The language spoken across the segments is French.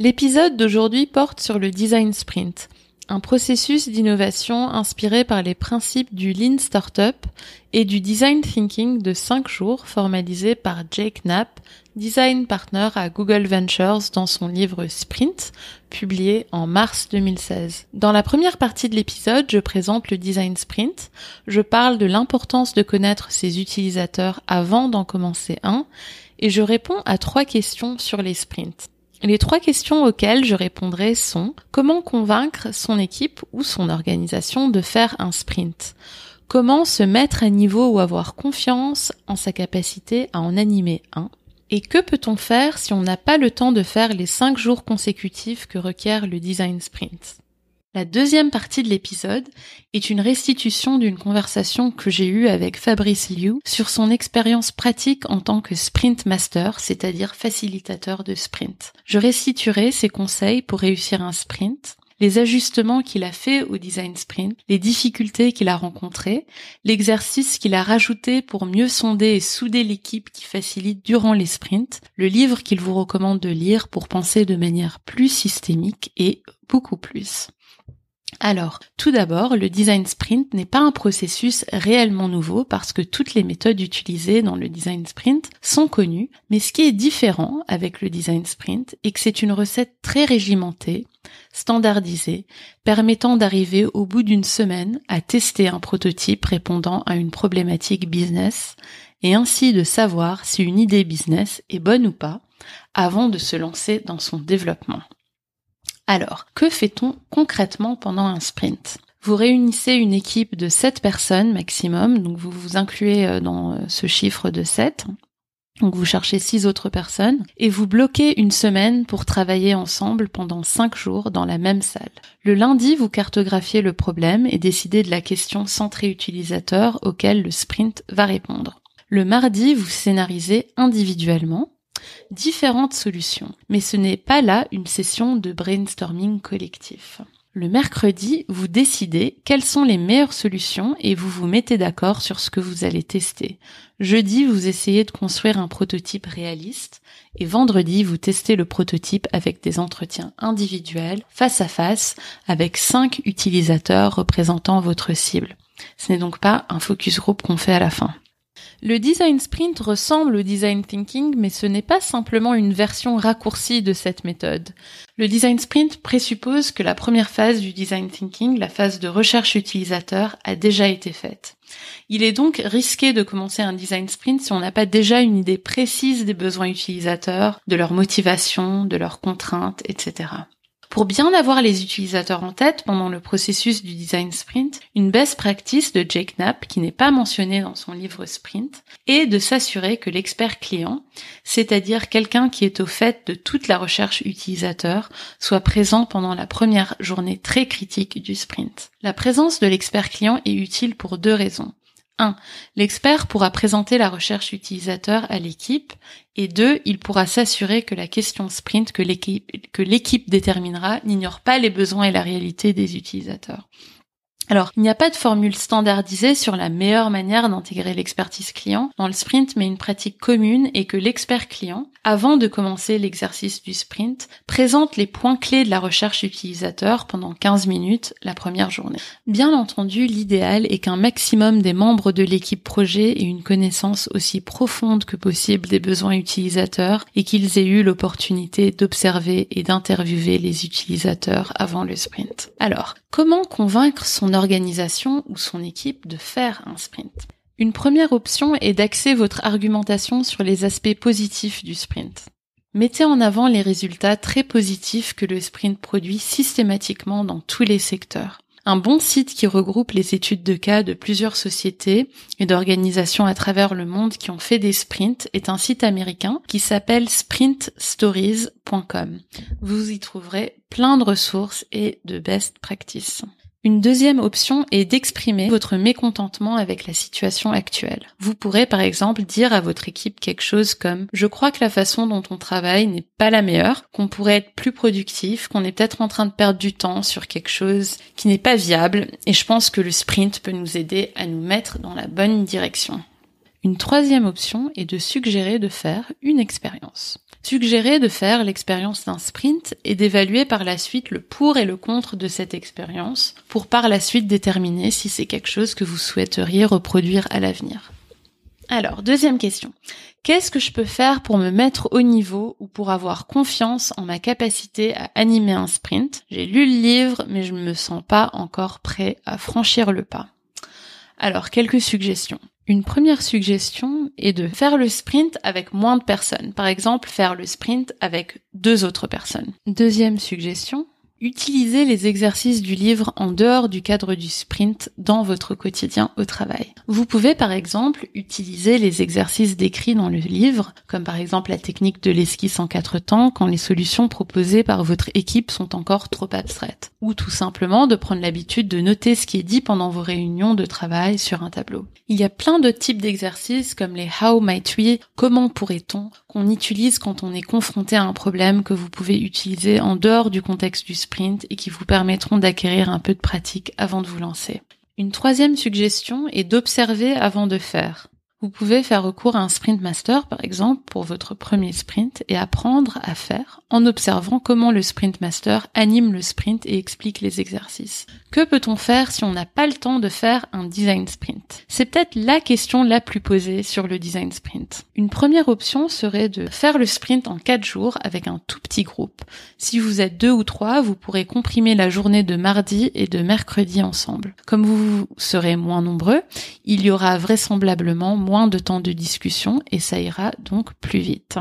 L'épisode d'aujourd'hui porte sur le design sprint, un processus d'innovation inspiré par les principes du Lean Startup et du design thinking de 5 jours formalisé par Jake Knapp, design partner à Google Ventures dans son livre Sprint, publié en mars 2016. Dans la première partie de l'épisode, je présente le design sprint, je parle de l'importance de connaître ses utilisateurs avant d'en commencer un, et je réponds à trois questions sur les sprints. Les trois questions auxquelles je répondrai sont comment convaincre son équipe ou son organisation de faire un sprint? Comment se mettre à niveau ou avoir confiance en sa capacité à en animer un? Et que peut-on faire si on n'a pas le temps de faire les cinq jours consécutifs que requiert le design sprint? La deuxième partie de l'épisode est une restitution d'une conversation que j'ai eue avec Fabrice Liu sur son expérience pratique en tant que sprint master, c'est-à-dire facilitateur de sprint. Je restituerai ses conseils pour réussir un sprint, les ajustements qu'il a fait au design sprint, les difficultés qu'il a rencontrées, l'exercice qu'il a rajouté pour mieux sonder et souder l'équipe qui facilite durant les sprints, le livre qu'il vous recommande de lire pour penser de manière plus systémique et beaucoup plus. Alors, tout d'abord, le design sprint n'est pas un processus réellement nouveau parce que toutes les méthodes utilisées dans le design sprint sont connues, mais ce qui est différent avec le design sprint est que c'est une recette très régimentée, standardisée, permettant d'arriver au bout d'une semaine à tester un prototype répondant à une problématique business et ainsi de savoir si une idée business est bonne ou pas avant de se lancer dans son développement. Alors, que fait-on concrètement pendant un sprint? Vous réunissez une équipe de 7 personnes maximum, donc vous vous incluez euh, dans euh, ce chiffre de 7. Donc vous cherchez 6 autres personnes et vous bloquez une semaine pour travailler ensemble pendant 5 jours dans la même salle. Le lundi, vous cartographiez le problème et décidez de la question centrée utilisateur auquel le sprint va répondre. Le mardi, vous scénarisez individuellement différentes solutions. Mais ce n'est pas là une session de brainstorming collectif. Le mercredi, vous décidez quelles sont les meilleures solutions et vous vous mettez d'accord sur ce que vous allez tester. Jeudi, vous essayez de construire un prototype réaliste et vendredi, vous testez le prototype avec des entretiens individuels, face à face, avec cinq utilisateurs représentant votre cible. Ce n'est donc pas un focus group qu'on fait à la fin. Le design sprint ressemble au design thinking, mais ce n'est pas simplement une version raccourcie de cette méthode. Le design sprint présuppose que la première phase du design thinking, la phase de recherche utilisateur, a déjà été faite. Il est donc risqué de commencer un design sprint si on n'a pas déjà une idée précise des besoins utilisateurs, de leur motivation, de leurs contraintes, etc. Pour bien avoir les utilisateurs en tête pendant le processus du design sprint, une best practice de Jake Knapp, qui n'est pas mentionnée dans son livre Sprint, est de s'assurer que l'expert client, c'est-à-dire quelqu'un qui est au fait de toute la recherche utilisateur, soit présent pendant la première journée très critique du sprint. La présence de l'expert client est utile pour deux raisons. 1. L'expert pourra présenter la recherche utilisateur à l'équipe et 2. Il pourra s'assurer que la question sprint que l'équipe déterminera n'ignore pas les besoins et la réalité des utilisateurs. Alors, il n'y a pas de formule standardisée sur la meilleure manière d'intégrer l'expertise client dans le sprint, mais une pratique commune est que l'expert client, avant de commencer l'exercice du sprint, présente les points clés de la recherche utilisateur pendant 15 minutes la première journée. Bien entendu, l'idéal est qu'un maximum des membres de l'équipe projet aient une connaissance aussi profonde que possible des besoins utilisateurs et qu'ils aient eu l'opportunité d'observer et d'interviewer les utilisateurs avant le sprint. Alors, comment convaincre son ou son équipe de faire un sprint. Une première option est d'axer votre argumentation sur les aspects positifs du sprint. Mettez en avant les résultats très positifs que le sprint produit systématiquement dans tous les secteurs. Un bon site qui regroupe les études de cas de plusieurs sociétés et d'organisations à travers le monde qui ont fait des sprints est un site américain qui s'appelle sprintstories.com. Vous y trouverez plein de ressources et de best practices. Une deuxième option est d'exprimer votre mécontentement avec la situation actuelle. Vous pourrez par exemple dire à votre équipe quelque chose comme ⁇ Je crois que la façon dont on travaille n'est pas la meilleure, qu'on pourrait être plus productif, qu'on est peut-être en train de perdre du temps sur quelque chose qui n'est pas viable, et je pense que le sprint peut nous aider à nous mettre dans la bonne direction. Une troisième option est de suggérer de faire une expérience. Suggérer de faire l'expérience d'un sprint et d'évaluer par la suite le pour et le contre de cette expérience pour par la suite déterminer si c'est quelque chose que vous souhaiteriez reproduire à l'avenir. Alors, deuxième question. Qu'est-ce que je peux faire pour me mettre au niveau ou pour avoir confiance en ma capacité à animer un sprint? J'ai lu le livre, mais je ne me sens pas encore prêt à franchir le pas. Alors, quelques suggestions. Une première suggestion est de faire le sprint avec moins de personnes. Par exemple, faire le sprint avec deux autres personnes. Deuxième suggestion, Utilisez les exercices du livre en dehors du cadre du sprint dans votre quotidien au travail. Vous pouvez par exemple utiliser les exercices décrits dans le livre, comme par exemple la technique de l'esquisse en quatre temps quand les solutions proposées par votre équipe sont encore trop abstraites, ou tout simplement de prendre l'habitude de noter ce qui est dit pendant vos réunions de travail sur un tableau. Il y a plein de types d'exercices comme les How might we, comment pourrait-on, qu'on utilise quand on est confronté à un problème que vous pouvez utiliser en dehors du contexte du sprint et qui vous permettront d'acquérir un peu de pratique avant de vous lancer. Une troisième suggestion est d'observer avant de faire. Vous pouvez faire recours à un sprint master, par exemple, pour votre premier sprint et apprendre à faire en observant comment le sprint master anime le sprint et explique les exercices. Que peut-on faire si on n'a pas le temps de faire un design sprint? C'est peut-être la question la plus posée sur le design sprint. Une première option serait de faire le sprint en quatre jours avec un tout petit groupe. Si vous êtes deux ou trois, vous pourrez comprimer la journée de mardi et de mercredi ensemble. Comme vous serez moins nombreux, il y aura vraisemblablement de temps de discussion et ça ira donc plus vite.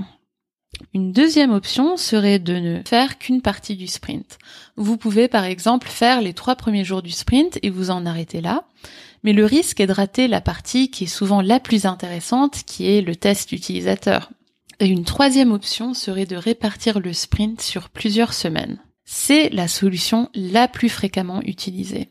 Une deuxième option serait de ne faire qu'une partie du sprint. Vous pouvez par exemple faire les trois premiers jours du sprint et vous en arrêter là, mais le risque est de rater la partie qui est souvent la plus intéressante, qui est le test utilisateur. Et une troisième option serait de répartir le sprint sur plusieurs semaines. C'est la solution la plus fréquemment utilisée.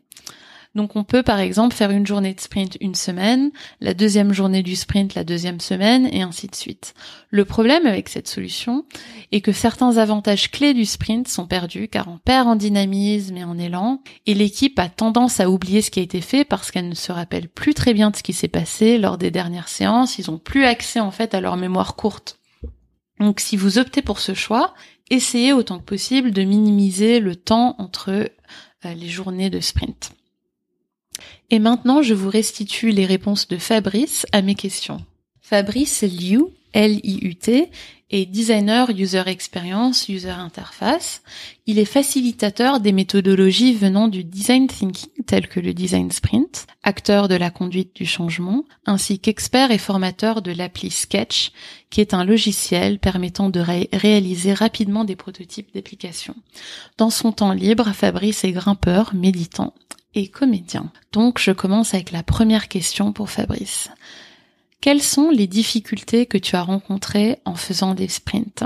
Donc on peut par exemple faire une journée de sprint une semaine, la deuxième journée du sprint la deuxième semaine et ainsi de suite. Le problème avec cette solution est que certains avantages clés du sprint sont perdus car on perd en dynamisme et en élan et l'équipe a tendance à oublier ce qui a été fait parce qu'elle ne se rappelle plus très bien de ce qui s'est passé lors des dernières séances, ils ont plus accès en fait à leur mémoire courte. Donc si vous optez pour ce choix, essayez autant que possible de minimiser le temps entre euh, les journées de sprint. Et maintenant, je vous restitue les réponses de Fabrice à mes questions. Fabrice Liu, L-I-U-T, est designer user experience, user interface. Il est facilitateur des méthodologies venant du design thinking telles que le design sprint, acteur de la conduite du changement, ainsi qu'expert et formateur de l'appli Sketch, qui est un logiciel permettant de réaliser rapidement des prototypes d'applications. Dans son temps libre, Fabrice est grimpeur, méditant Donc je commence avec la première question pour Fabrice. Quelles sont les difficultés que tu as rencontrées en faisant des sprints?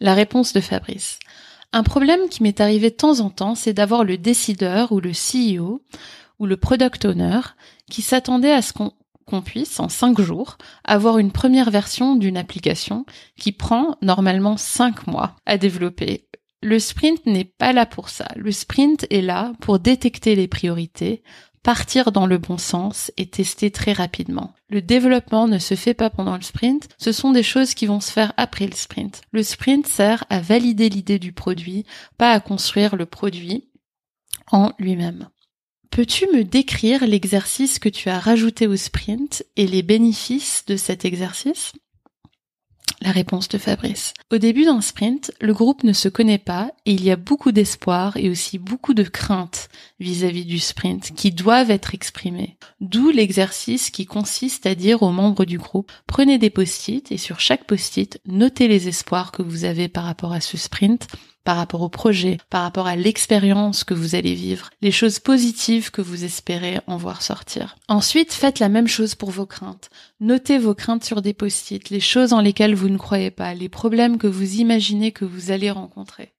La réponse de Fabrice. Un problème qui m'est arrivé de temps en temps, c'est d'avoir le décideur ou le CEO ou le product owner qui s'attendait à ce qu'on puisse, en cinq jours, avoir une première version d'une application qui prend normalement cinq mois à développer le sprint n'est pas là pour ça. Le sprint est là pour détecter les priorités, partir dans le bon sens et tester très rapidement. Le développement ne se fait pas pendant le sprint, ce sont des choses qui vont se faire après le sprint. Le sprint sert à valider l'idée du produit, pas à construire le produit en lui-même. Peux-tu me décrire l'exercice que tu as rajouté au sprint et les bénéfices de cet exercice? La réponse de Fabrice. Au début d'un sprint, le groupe ne se connaît pas et il y a beaucoup d'espoir et aussi beaucoup de craintes vis-à-vis du sprint qui doivent être exprimées. D'où l'exercice qui consiste à dire aux membres du groupe prenez des post-it et sur chaque post-it notez les espoirs que vous avez par rapport à ce sprint par rapport au projet, par rapport à l'expérience que vous allez vivre, les choses positives que vous espérez en voir sortir. Ensuite, faites la même chose pour vos craintes. Notez vos craintes sur des post-it, les choses en lesquelles vous ne croyez pas, les problèmes que vous imaginez que vous allez rencontrer.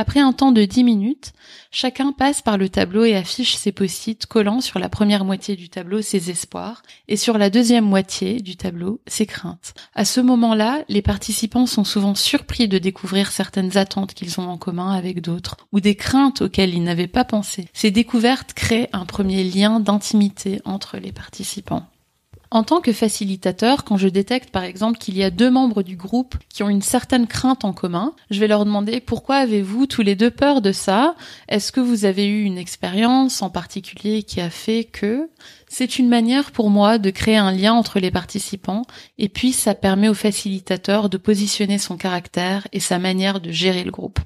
Après un temps de 10 minutes, chacun passe par le tableau et affiche ses post-it collant sur la première moitié du tableau ses espoirs et sur la deuxième moitié du tableau ses craintes. À ce moment-là, les participants sont souvent surpris de découvrir certaines attentes qu'ils ont en commun avec d'autres ou des craintes auxquelles ils n'avaient pas pensé. Ces découvertes créent un premier lien d'intimité entre les participants. En tant que facilitateur, quand je détecte par exemple qu'il y a deux membres du groupe qui ont une certaine crainte en commun, je vais leur demander pourquoi avez-vous tous les deux peur de ça? Est-ce que vous avez eu une expérience en particulier qui a fait que? C'est une manière pour moi de créer un lien entre les participants et puis ça permet au facilitateur de positionner son caractère et sa manière de gérer le groupe.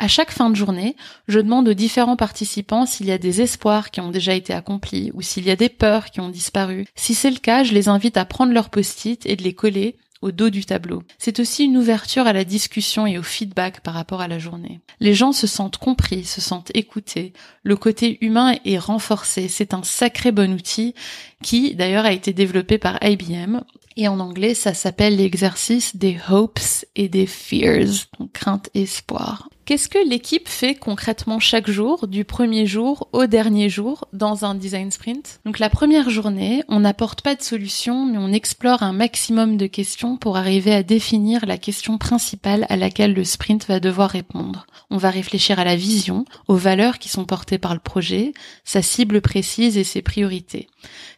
À chaque fin de journée, je demande aux différents participants s'il y a des espoirs qui ont déjà été accomplis ou s'il y a des peurs qui ont disparu. Si c'est le cas, je les invite à prendre leurs post-it et de les coller au dos du tableau. C'est aussi une ouverture à la discussion et au feedback par rapport à la journée. Les gens se sentent compris, se sentent écoutés. Le côté humain est renforcé. C'est un sacré bon outil qui d'ailleurs a été développé par IBM et en anglais ça s'appelle l'exercice des hopes et des fears, donc crainte espoir. Qu'est-ce que l'équipe fait concrètement chaque jour, du premier jour au dernier jour, dans un design sprint? Donc la première journée, on n'apporte pas de solution, mais on explore un maximum de questions pour arriver à définir la question principale à laquelle le sprint va devoir répondre. On va réfléchir à la vision, aux valeurs qui sont portées par le projet, sa cible précise et ses priorités.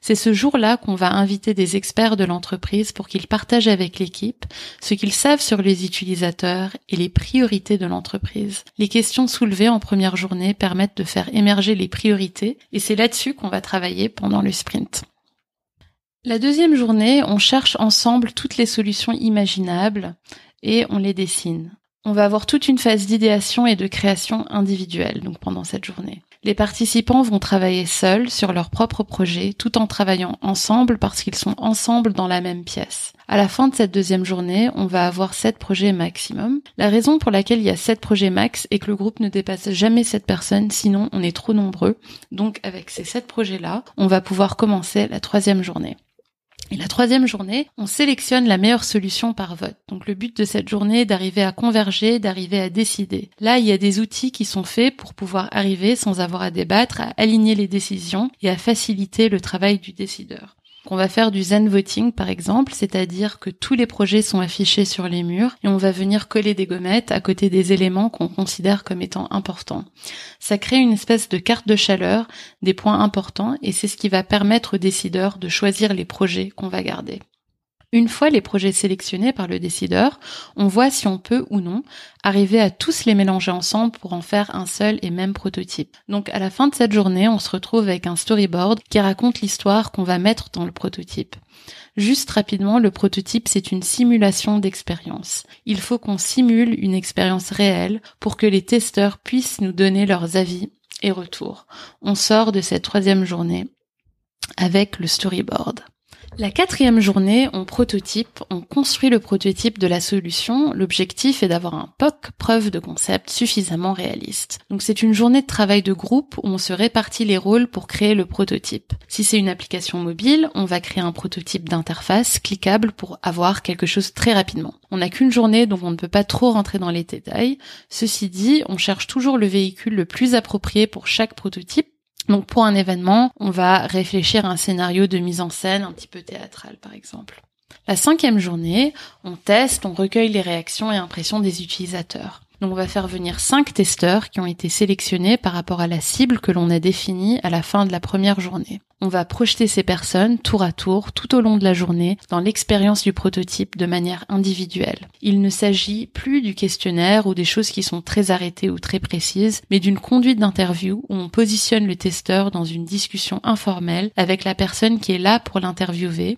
C'est ce jour-là qu'on va inviter des experts de l'entreprise pour qu'ils partagent avec l'équipe ce qu'ils savent sur les utilisateurs et les priorités de l'entreprise. Les questions soulevées en première journée permettent de faire émerger les priorités et c'est là-dessus qu'on va travailler pendant le sprint. La deuxième journée, on cherche ensemble toutes les solutions imaginables et on les dessine. On va avoir toute une phase d'idéation et de création individuelle donc pendant cette journée. Les participants vont travailler seuls sur leur propre projet tout en travaillant ensemble parce qu'ils sont ensemble dans la même pièce. À la fin de cette deuxième journée, on va avoir sept projets maximum. La raison pour laquelle il y a sept projets max est que le groupe ne dépasse jamais sept personnes, sinon on est trop nombreux. Donc avec ces sept projets-là, on va pouvoir commencer la troisième journée. Et la troisième journée, on sélectionne la meilleure solution par vote. Donc le but de cette journée est d'arriver à converger, d'arriver à décider. Là, il y a des outils qui sont faits pour pouvoir arriver sans avoir à débattre, à aligner les décisions et à faciliter le travail du décideur. On va faire du zen voting par exemple, c'est-à-dire que tous les projets sont affichés sur les murs et on va venir coller des gommettes à côté des éléments qu'on considère comme étant importants. Ça crée une espèce de carte de chaleur des points importants et c'est ce qui va permettre aux décideurs de choisir les projets qu'on va garder. Une fois les projets sélectionnés par le décideur, on voit si on peut ou non arriver à tous les mélanger ensemble pour en faire un seul et même prototype. Donc à la fin de cette journée, on se retrouve avec un storyboard qui raconte l'histoire qu'on va mettre dans le prototype. Juste rapidement, le prototype, c'est une simulation d'expérience. Il faut qu'on simule une expérience réelle pour que les testeurs puissent nous donner leurs avis et retours. On sort de cette troisième journée avec le storyboard. La quatrième journée, on prototype, on construit le prototype de la solution. L'objectif est d'avoir un POC, preuve de concept, suffisamment réaliste. Donc c'est une journée de travail de groupe où on se répartit les rôles pour créer le prototype. Si c'est une application mobile, on va créer un prototype d'interface cliquable pour avoir quelque chose très rapidement. On n'a qu'une journée donc on ne peut pas trop rentrer dans les détails. Ceci dit, on cherche toujours le véhicule le plus approprié pour chaque prototype donc pour un événement, on va réfléchir à un scénario de mise en scène un petit peu théâtral par exemple. La cinquième journée, on teste, on recueille les réactions et impressions des utilisateurs. Donc on va faire venir cinq testeurs qui ont été sélectionnés par rapport à la cible que l'on a définie à la fin de la première journée. On va projeter ces personnes tour à tour tout au long de la journée dans l'expérience du prototype de manière individuelle. Il ne s'agit plus du questionnaire ou des choses qui sont très arrêtées ou très précises, mais d'une conduite d'interview où on positionne le testeur dans une discussion informelle avec la personne qui est là pour l'interviewer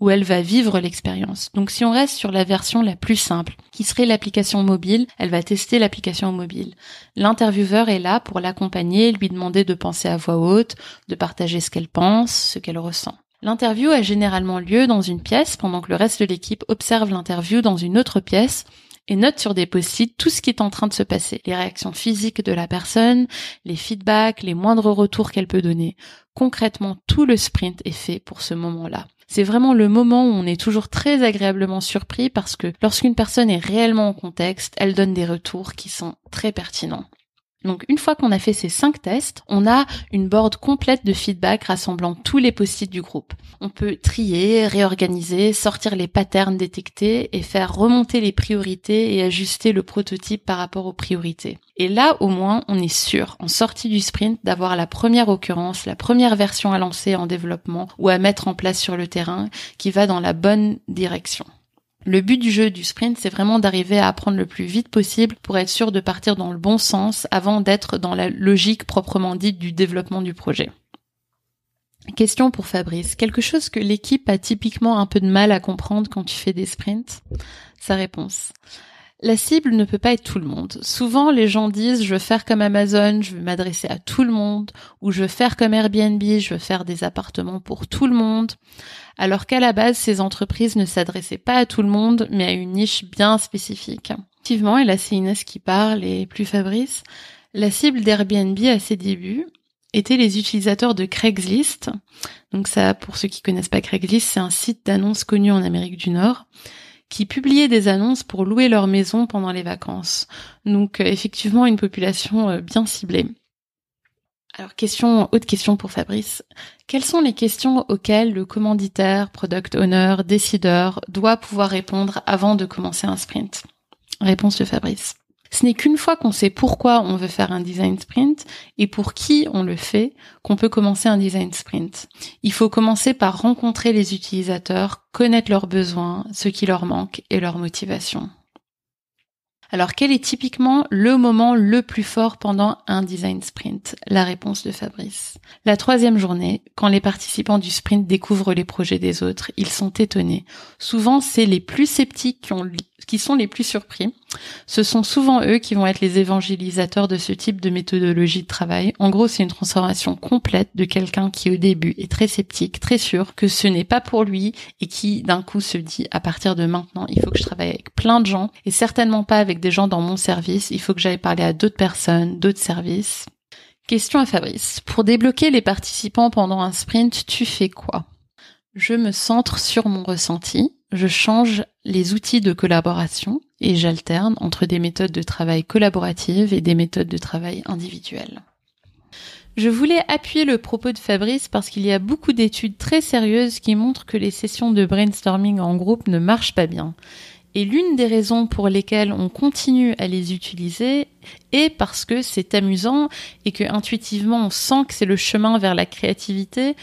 où elle va vivre l'expérience. Donc si on reste sur la version la plus simple, qui serait l'application mobile, elle va tester l'application mobile. L'intervieweur est là pour l'accompagner, lui demander de penser à voix haute, de partager ce qu'elle pense, ce qu'elle ressent. L'interview a généralement lieu dans une pièce pendant que le reste de l'équipe observe l'interview dans une autre pièce et note sur des post-it tout ce qui est en train de se passer, les réactions physiques de la personne, les feedbacks, les moindres retours qu'elle peut donner. Concrètement, tout le sprint est fait pour ce moment-là. C'est vraiment le moment où on est toujours très agréablement surpris parce que lorsqu'une personne est réellement en contexte, elle donne des retours qui sont très pertinents. Donc une fois qu'on a fait ces cinq tests, on a une board complète de feedback rassemblant tous les post-it du groupe. On peut trier, réorganiser, sortir les patterns détectés et faire remonter les priorités et ajuster le prototype par rapport aux priorités. Et là, au moins, on est sûr, en sortie du sprint, d'avoir la première occurrence, la première version à lancer en développement ou à mettre en place sur le terrain qui va dans la bonne direction. Le but du jeu du sprint, c'est vraiment d'arriver à apprendre le plus vite possible pour être sûr de partir dans le bon sens avant d'être dans la logique proprement dite du développement du projet. Question pour Fabrice. Quelque chose que l'équipe a typiquement un peu de mal à comprendre quand tu fais des sprints? Sa réponse. La cible ne peut pas être tout le monde. Souvent, les gens disent je veux faire comme Amazon, je veux m'adresser à tout le monde, ou je veux faire comme Airbnb, je veux faire des appartements pour tout le monde. Alors qu'à la base, ces entreprises ne s'adressaient pas à tout le monde, mais à une niche bien spécifique. Effectivement, et là c'est Inès qui parle et plus Fabrice, la cible d'Airbnb à ses débuts étaient les utilisateurs de Craigslist. Donc ça, pour ceux qui connaissent pas Craigslist, c'est un site d'annonces connu en Amérique du Nord qui publiaient des annonces pour louer leur maison pendant les vacances. Donc euh, effectivement une population euh, bien ciblée. Alors question, autre question pour Fabrice. Quelles sont les questions auxquelles le commanditaire, product owner, décideur doit pouvoir répondre avant de commencer un sprint? Réponse de Fabrice. Ce n'est qu'une fois qu'on sait pourquoi on veut faire un design sprint et pour qui on le fait qu'on peut commencer un design sprint. Il faut commencer par rencontrer les utilisateurs, connaître leurs besoins, ce qui leur manque et leur motivation. Alors quel est typiquement le moment le plus fort pendant un design sprint? La réponse de Fabrice. La troisième journée, quand les participants du sprint découvrent les projets des autres, ils sont étonnés. Souvent, c'est les plus sceptiques qui ont qui sont les plus surpris. Ce sont souvent eux qui vont être les évangélisateurs de ce type de méthodologie de travail. En gros, c'est une transformation complète de quelqu'un qui au début est très sceptique, très sûr que ce n'est pas pour lui et qui d'un coup se dit à partir de maintenant, il faut que je travaille avec plein de gens et certainement pas avec des gens dans mon service, il faut que j'aille parler à d'autres personnes, d'autres services. Question à Fabrice. Pour débloquer les participants pendant un sprint, tu fais quoi? Je me centre sur mon ressenti je change les outils de collaboration et j'alterne entre des méthodes de travail collaboratives et des méthodes de travail individuelles. Je voulais appuyer le propos de Fabrice parce qu'il y a beaucoup d'études très sérieuses qui montrent que les sessions de brainstorming en groupe ne marchent pas bien. Et l'une des raisons pour lesquelles on continue à les utiliser est parce que c'est amusant et que intuitivement on sent que c'est le chemin vers la créativité,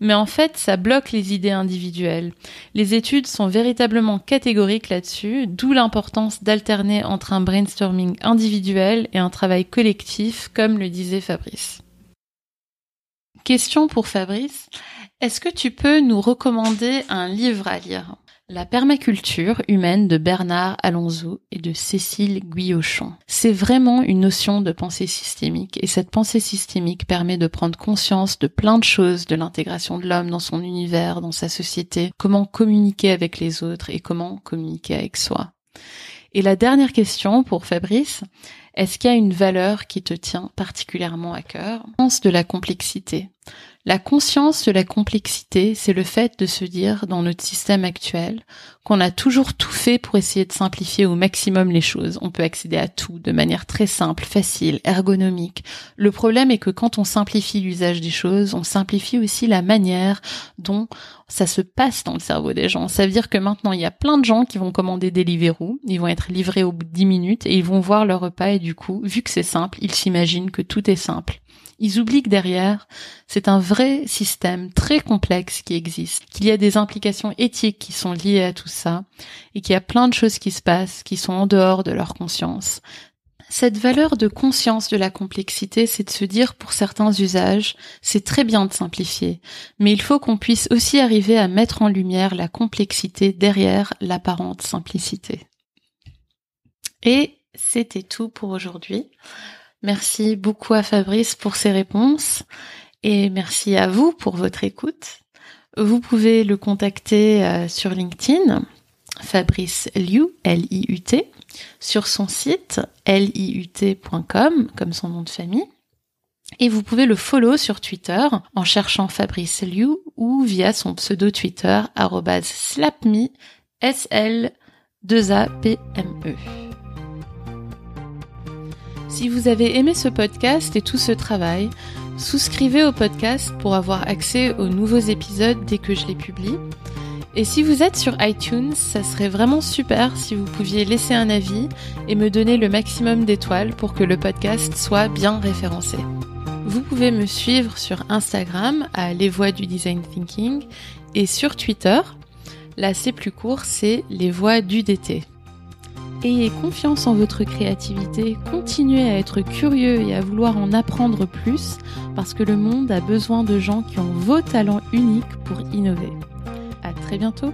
mais en fait ça bloque les idées individuelles. Les études sont véritablement catégoriques là-dessus, d'où l'importance d'alterner entre un brainstorming individuel et un travail collectif, comme le disait Fabrice. Question pour Fabrice. Est-ce que tu peux nous recommander un livre à lire? La permaculture humaine de Bernard Alonso et de Cécile Guillochon. C'est vraiment une notion de pensée systémique et cette pensée systémique permet de prendre conscience de plein de choses, de l'intégration de l'homme dans son univers, dans sa société, comment communiquer avec les autres et comment communiquer avec soi. Et la dernière question pour Fabrice, est-ce qu'il y a une valeur qui te tient particulièrement à cœur? Pense de la complexité. La conscience de la complexité, c'est le fait de se dire dans notre système actuel qu'on a toujours tout fait pour essayer de simplifier au maximum les choses. On peut accéder à tout de manière très simple, facile, ergonomique. Le problème est que quand on simplifie l'usage des choses, on simplifie aussi la manière dont ça se passe dans le cerveau des gens. Ça veut dire que maintenant, il y a plein de gens qui vont commander des Deliveroo, ils vont être livrés au bout de 10 minutes et ils vont voir leur repas et du coup, vu que c'est simple, ils s'imaginent que tout est simple. Ils oublient que derrière, c'est un vrai système très complexe qui existe, qu'il y a des implications éthiques qui sont liées à tout ça, et qu'il y a plein de choses qui se passent qui sont en dehors de leur conscience. Cette valeur de conscience de la complexité, c'est de se dire pour certains usages, c'est très bien de simplifier, mais il faut qu'on puisse aussi arriver à mettre en lumière la complexité derrière l'apparente simplicité. Et c'était tout pour aujourd'hui. Merci beaucoup à Fabrice pour ses réponses et merci à vous pour votre écoute. Vous pouvez le contacter euh, sur LinkedIn Fabrice Liu, L-I-U-T, sur son site liut.com, comme son nom de famille. Et vous pouvez le follow sur Twitter en cherchant Fabrice Liu ou via son pseudo Twitter slapme, S-L 2-A-P-M-E. Si vous avez aimé ce podcast et tout ce travail, souscrivez au podcast pour avoir accès aux nouveaux épisodes dès que je les publie. Et si vous êtes sur iTunes, ça serait vraiment super si vous pouviez laisser un avis et me donner le maximum d'étoiles pour que le podcast soit bien référencé. Vous pouvez me suivre sur Instagram à Les Voix du Design Thinking et sur Twitter. Là, c'est plus court, c'est Les Voix du DT. Ayez confiance en votre créativité, continuez à être curieux et à vouloir en apprendre plus parce que le monde a besoin de gens qui ont vos talents uniques pour innover. À très bientôt!